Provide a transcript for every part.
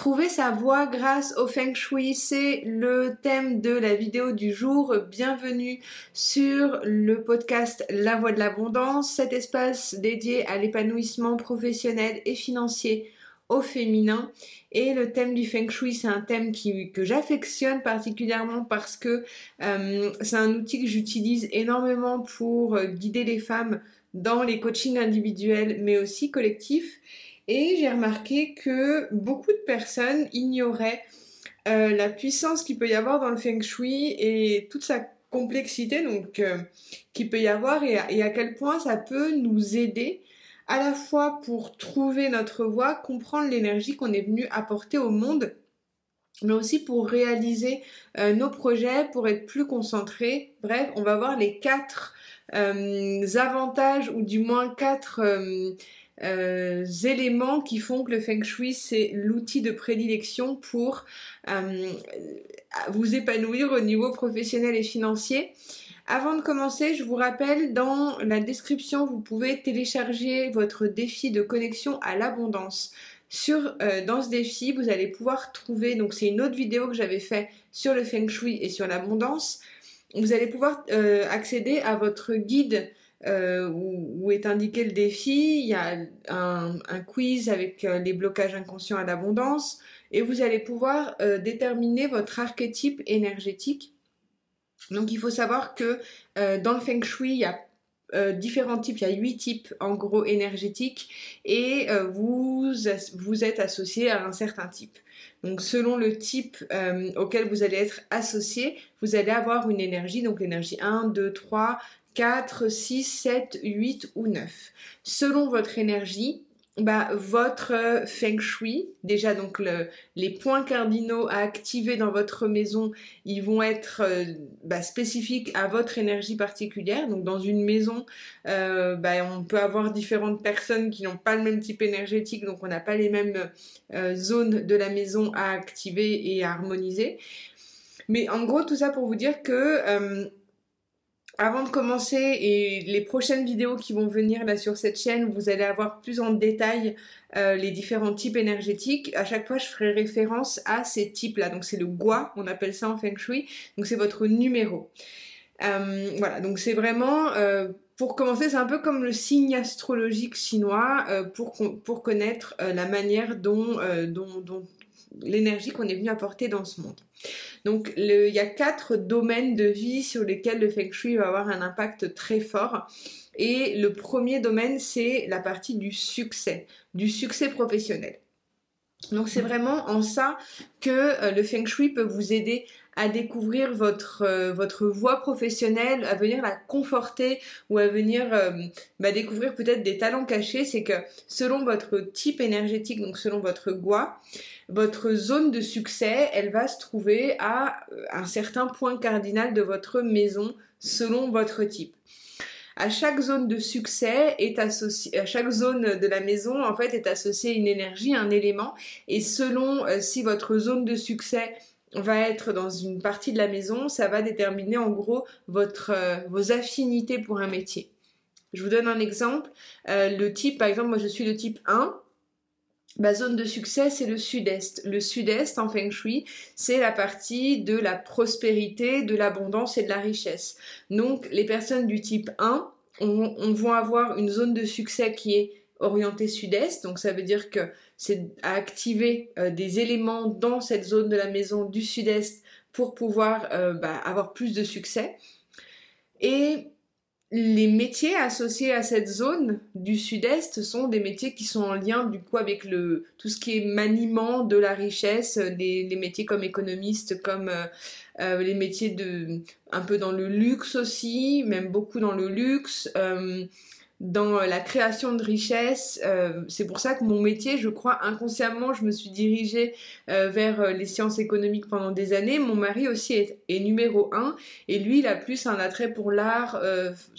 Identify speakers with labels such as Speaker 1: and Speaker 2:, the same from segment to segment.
Speaker 1: Trouver sa voie grâce au Feng Shui, c'est le thème de la vidéo du jour. Bienvenue sur le podcast La Voie de l'Abondance, cet espace dédié à l'épanouissement professionnel et financier au féminin. Et le thème du Feng Shui, c'est un thème que j'affectionne particulièrement parce que euh, c'est un outil que j'utilise énormément pour euh, guider les femmes dans les coachings individuels mais aussi collectifs. Et j'ai remarqué que beaucoup de personnes ignoraient euh, la puissance qu'il peut y avoir dans le Feng Shui et toute sa complexité donc euh, qu'il peut y avoir et à quel point ça peut nous aider à la fois pour trouver notre voie, comprendre l'énergie qu'on est venu apporter au monde, mais aussi pour réaliser euh, nos projets, pour être plus concentré. Bref, on va voir les quatre avantages ou du moins quatre euh, éléments qui font que le feng shui c'est l'outil de prédilection pour vous épanouir au niveau professionnel et financier. Avant de commencer, je vous rappelle, dans la description, vous pouvez télécharger votre défi de connexion à l'abondance. Sur, euh, dans ce défi, vous allez pouvoir trouver, donc c'est une autre vidéo que j'avais fait sur le Feng Shui et sur l'abondance, vous allez pouvoir euh, accéder à votre guide euh, où, est indiqué le défi, il y a un, quiz avec les blocages inconscients à l'abondance, et vous allez pouvoir déterminer votre archétype énergétique. Donc il faut savoir que euh, dans le feng shui, il y a euh, différents types, il y a huit types en gros énergétiques. Et euh, vous, vous êtes associé à un certain type. Donc selon le type auquel vous allez être associé, vous allez avoir une énergie, donc l'énergie 1, 2, 3, 4, 6, 7, 8 ou 9. Selon votre énergie, bah, votre euh, feng shui, déjà donc le, les points cardinaux à activer dans votre maison, ils vont être euh, bah, spécifiques à votre énergie particulière. Donc dans une maison, euh, bah, on peut avoir différentes personnes qui n'ont pas le même type énergétique, donc on n'a pas les mêmes zones de la maison à activer et à harmoniser. Mais en gros, tout ça pour vous dire que avant de commencer et les prochaines vidéos qui vont venir là sur cette chaîne, vous allez avoir plus en détail euh, les différents types énergétiques. À chaque fois, je ferai référence à ces types-là. Donc c'est le gua, on appelle ça en feng shui. Donc c'est votre numéro. Euh, voilà, donc c'est vraiment euh, pour commencer, c'est un peu comme le signe astrologique chinois pour, pour connaître la manière dont, l'énergie qu'on est venu apporter dans ce monde. Donc il y a quatre domaines de vie sur lesquels le feng shui va avoir un impact très fort. Et le premier domaine, c'est la partie du succès, du succès professionnel. Donc c'est vraiment en ça que euh, le feng shui peut vous aider à découvrir votre euh, votre voie professionnelle, à venir la conforter ou à venir euh, bah, découvrir peut-être des talents cachés. C'est que selon votre type énergétique, donc selon votre gua, votre zone de succès, elle va se trouver à un certain point cardinal de votre maison selon votre type à chaque zone de succès est associé, à chaque zone de la maison en fait est associée une énergie, un élément, et selon euh, si votre zone de succès va être dans une partie de la maison, ça va déterminer en gros votre euh, vos affinités pour un métier. Je vous donne un exemple. Euh, le type, par exemple, moi je suis le type 1. Ma zone de succès, c'est le sud-est. Le sud-est, en feng shui, c'est la partie de la prospérité, de l'abondance et de la richesse. Donc, les personnes du type 1 on, on vont avoir une zone de succès qui est orientée sud-est. Donc, ça veut dire que c'est à activer euh, des éléments dans cette zone de la maison du sud-est pour pouvoir euh, bah, avoir plus de succès. Les métiers associés à cette zone du sud-est sont des métiers qui sont en lien du coup avec le tout ce qui est maniement de la richesse, les, métiers comme économiste, comme euh, euh, les métiers de un peu dans le luxe aussi, même beaucoup dans le luxe. Euh, dans la création de richesse. Euh, c'est pour ça que mon métier, je crois inconsciemment, je me suis dirigée euh, vers euh, les sciences économiques pendant des années. Mon mari aussi est, numéro un et lui, il a plus un attrait pour l'art,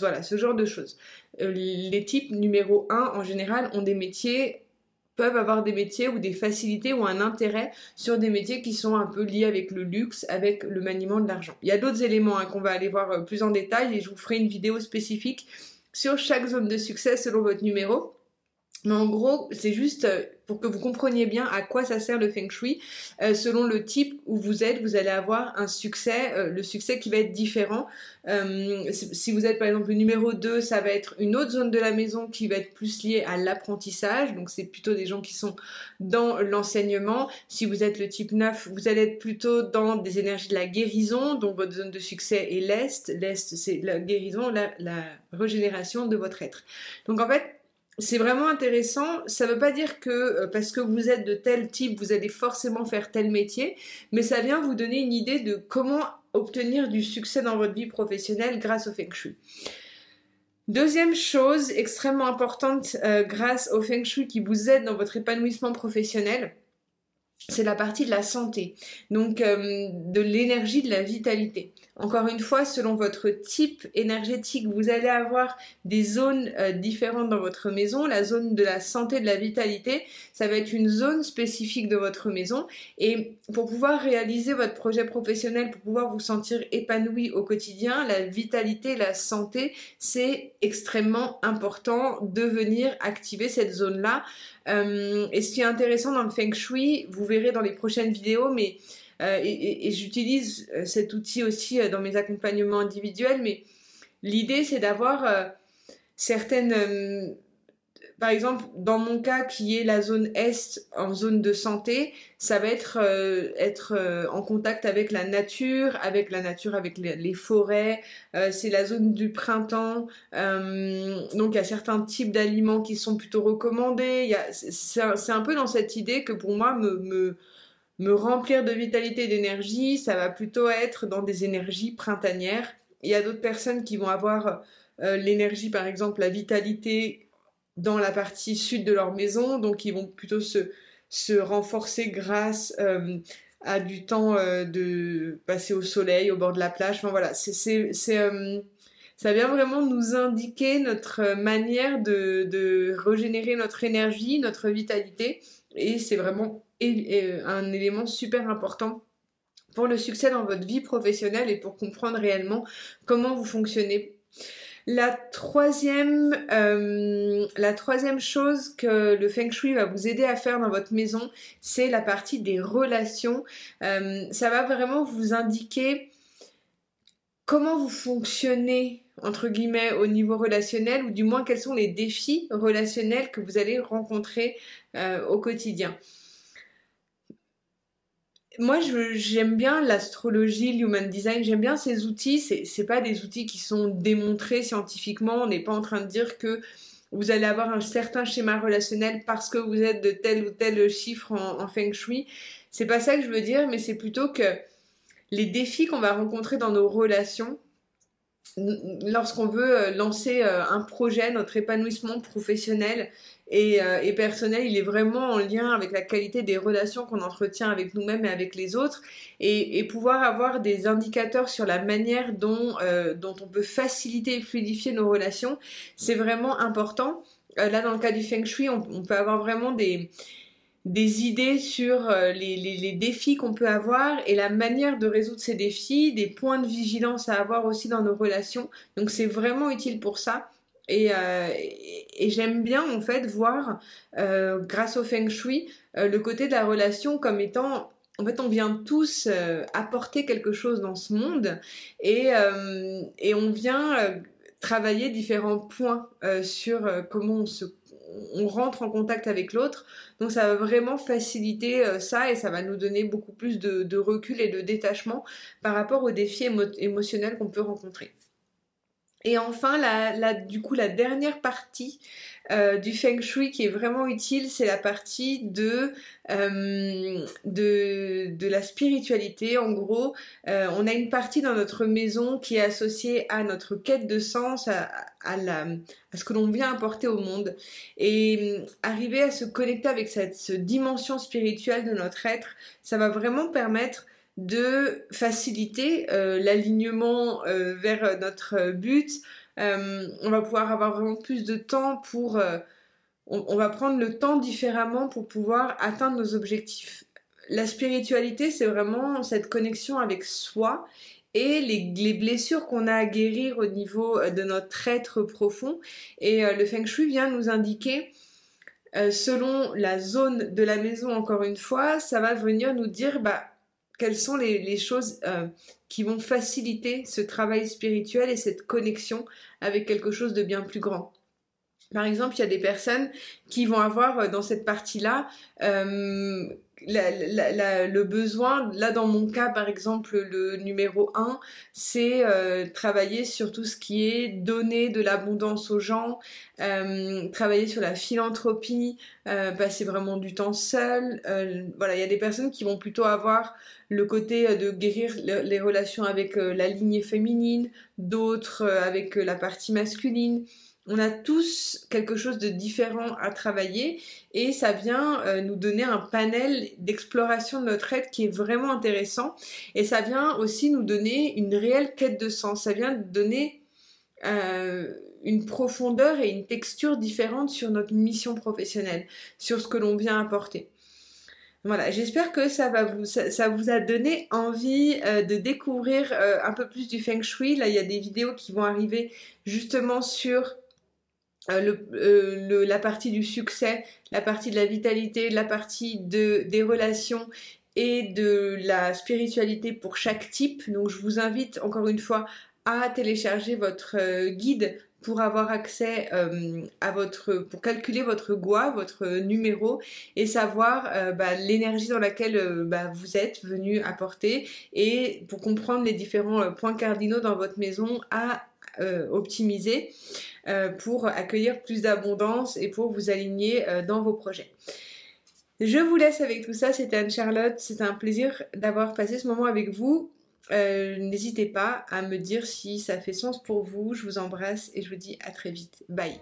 Speaker 1: voilà, ce genre de choses. les types numéro un, en général, ont des métiers peuvent avoir des métiers ou des facilités ou un intérêt sur des métiers qui sont un peu liés avec le luxe, avec le maniement de l'argent. Il y a d'autres éléments hein, qu'on va aller voir plus en détail et je vous ferai une vidéo spécifique sur chaque zone de succès selon votre numéro. Mais en gros, c'est juste euh, pour que vous compreniez bien à quoi ça sert le feng shui. Euh, selon le type où vous êtes, vous allez avoir un succès, euh, le succès qui va être différent. si vous êtes par exemple le numéro 2, ça va être une autre zone de la maison qui va être plus liée à l'apprentissage. Donc c'est plutôt des gens qui sont dans l'enseignement. Si vous êtes le type 9, vous allez être plutôt dans des énergies de la guérison. Donc votre zone de succès est l'Est. L'Est, c'est la guérison, la, la régénération de votre être. Donc en fait, c'est vraiment intéressant. Ça ne veut pas dire que euh, parce que vous êtes de tel type, vous allez forcément faire tel métier, mais ça vient vous donner une idée de comment obtenir du succès dans votre vie professionnelle grâce au Feng Shui. Deuxième chose extrêmement importante euh, grâce au Feng Shui qui vous aide dans votre épanouissement professionnel, c'est la partie de la santé, donc euh, de l'énergie, de la vitalité. Encore une fois, selon votre type énergétique, vous allez avoir des zones euh, différentes dans votre maison. La zone de la santé, de la vitalité, ça va être une zone spécifique de votre maison. Et pour pouvoir réaliser votre projet professionnel, pour pouvoir vous sentir épanoui au quotidien, la vitalité, la santé, c'est extrêmement important de venir activer cette zone-là. Euh, et ce qui est intéressant dans le Feng Shui, vous verrez dans les prochaines vidéos, mais euh, et, j'utilise euh, cet outil aussi dans mes accompagnements individuels, mais l'idée c'est d'avoir certaines par exemple, dans mon cas, qui est la zone Est en zone de santé, ça va être euh, être euh, en contact avec la nature, avec la nature, avec les, forêts. Euh, c'est la zone du printemps. donc, il y a certains types d'aliments qui sont plutôt recommandés. C'est un, peu dans cette idée que pour moi, me, me remplir de vitalité et d'énergie, ça va plutôt être dans des énergies printanières. Il y a d'autres personnes qui vont avoir l'énergie, par exemple, la vitalité dans la partie sud de leur maison, donc ils vont plutôt se, renforcer grâce euh, à du temps euh, de passer au soleil, au bord de la plage. Enfin voilà, c'est, euh, ça vient vraiment nous indiquer notre manière de, de régénérer notre énergie, notre vitalité, et c'est vraiment un élément super important pour le succès dans votre vie professionnelle et pour comprendre réellement comment vous fonctionnez la troisième, euh, la troisième chose que le Feng Shui va vous aider à faire dans votre maison, c'est la partie des relations. Euh, ça va vraiment vous indiquer comment vous fonctionnez entre guillemets au niveau relationnel ou du moins quels sont les défis relationnels que vous allez rencontrer euh, au quotidien? Moi, j'aime bien l'astrologie, l'human design, j'aime bien ces outils. C'est pas des outils qui sont démontrés scientifiquement. On n'est pas en train de dire que vous allez avoir un certain schéma relationnel parce que vous êtes de tel ou tel chiffre en, en feng shui. C'est pas ça que je veux dire, mais c'est plutôt que les défis qu'on va rencontrer dans nos relations, lorsqu'on veut euh, lancer euh, un projet, notre épanouissement professionnel euh, et, personnel, il est vraiment en lien avec la qualité des relations qu'on entretient avec nous-mêmes et avec les autres, et, pouvoir avoir des indicateurs sur la manière dont, dont on peut faciliter et fluidifier nos relations, c'est vraiment important. là, dans le cas du Feng Shui, on peut avoir vraiment des, des idées sur euh, les, défis qu'on peut avoir et la manière de résoudre ces défis, des points de vigilance à avoir aussi dans nos relations. Donc c'est vraiment utile pour ça. Et, euh, j'aime bien en fait voir, euh, grâce au feng shui, le côté de la relation comme étant en fait, on vient tous apporter quelque chose dans ce monde et, et on vient travailler différents points sur comment on se on rentre en contact avec l'autre. Donc ça va vraiment faciliter euh, ça et ça va nous donner beaucoup plus de, recul et de détachement par rapport aux défis émotionnels qu'on peut rencontrer. Et enfin, du coup, la dernière partie euh, du feng shui qui est vraiment utile, c'est la partie de, euh, de, la spiritualité. En gros, euh, on a une partie dans notre maison qui est associée à notre quête de sens, à ce que l'on vient apporter au monde. Et arriver à se connecter avec cette dimension spirituelle de notre être, ça va vraiment permettre de faciliter euh, l'alignement euh, vers notre but. Euh, on va pouvoir avoir vraiment plus de temps pour... On, va prendre le temps différemment pour pouvoir atteindre nos objectifs. La spiritualité, c'est vraiment cette connexion avec soi et les blessures qu'on a à guérir au niveau de notre être profond. Et le feng shui vient nous indiquer selon la zone de la maison, encore une fois, ça va venir nous dire bah, quelles sont les, choses qui vont faciliter ce travail spirituel et cette connexion avec quelque chose de bien plus grand? Par exemple, il y a des personnes qui vont avoir dans cette partie-là le besoin, là dans mon cas par exemple, le numéro 1, c'est euh, travailler sur tout ce qui est donner de l'abondance aux gens, euh, travailler sur la philanthropie, euh, passer vraiment du temps seul. voilà, il y a des personnes qui vont plutôt avoir le côté de guérir les relations avec la lignée féminine, d'autres avec la partie masculine on a tous quelque chose de différent à travailler et ça vient euh, nous donner un panel d'exploration de notre être qui est vraiment intéressant et ça vient aussi nous donner une réelle quête de sens, ça vient donner euh, une profondeur et une texture différente sur notre mission professionnelle, sur ce que l'on vient apporter. Voilà, j'espère que ça, va vous, ça, vous a donné envie euh, de découvrir un peu plus du Feng Shui. Là, il y a des vidéos qui vont arriver justement sur euh, euh, la partie du succès, la partie de la vitalité, la partie de, des relations et de la spiritualité pour chaque type. Donc je vous invite encore une fois à télécharger votre euh, guide pour avoir accès à votre, pour calculer votre GOA, votre numéro et savoir bah, l'énergie dans laquelle bah, vous êtes venu apporter et pour comprendre les différents points cardinaux dans votre maison à optimiser. Euh, pour accueillir plus d'abondance et pour vous aligner euh, dans vos projets. Je vous laisse avec tout ça, c'était Anne-Charlotte, c'était un plaisir d'avoir passé ce moment avec vous. Euh, n'hésitez pas à me dire si ça fait sens pour vous, je vous embrasse et je vous dis à très vite. Bye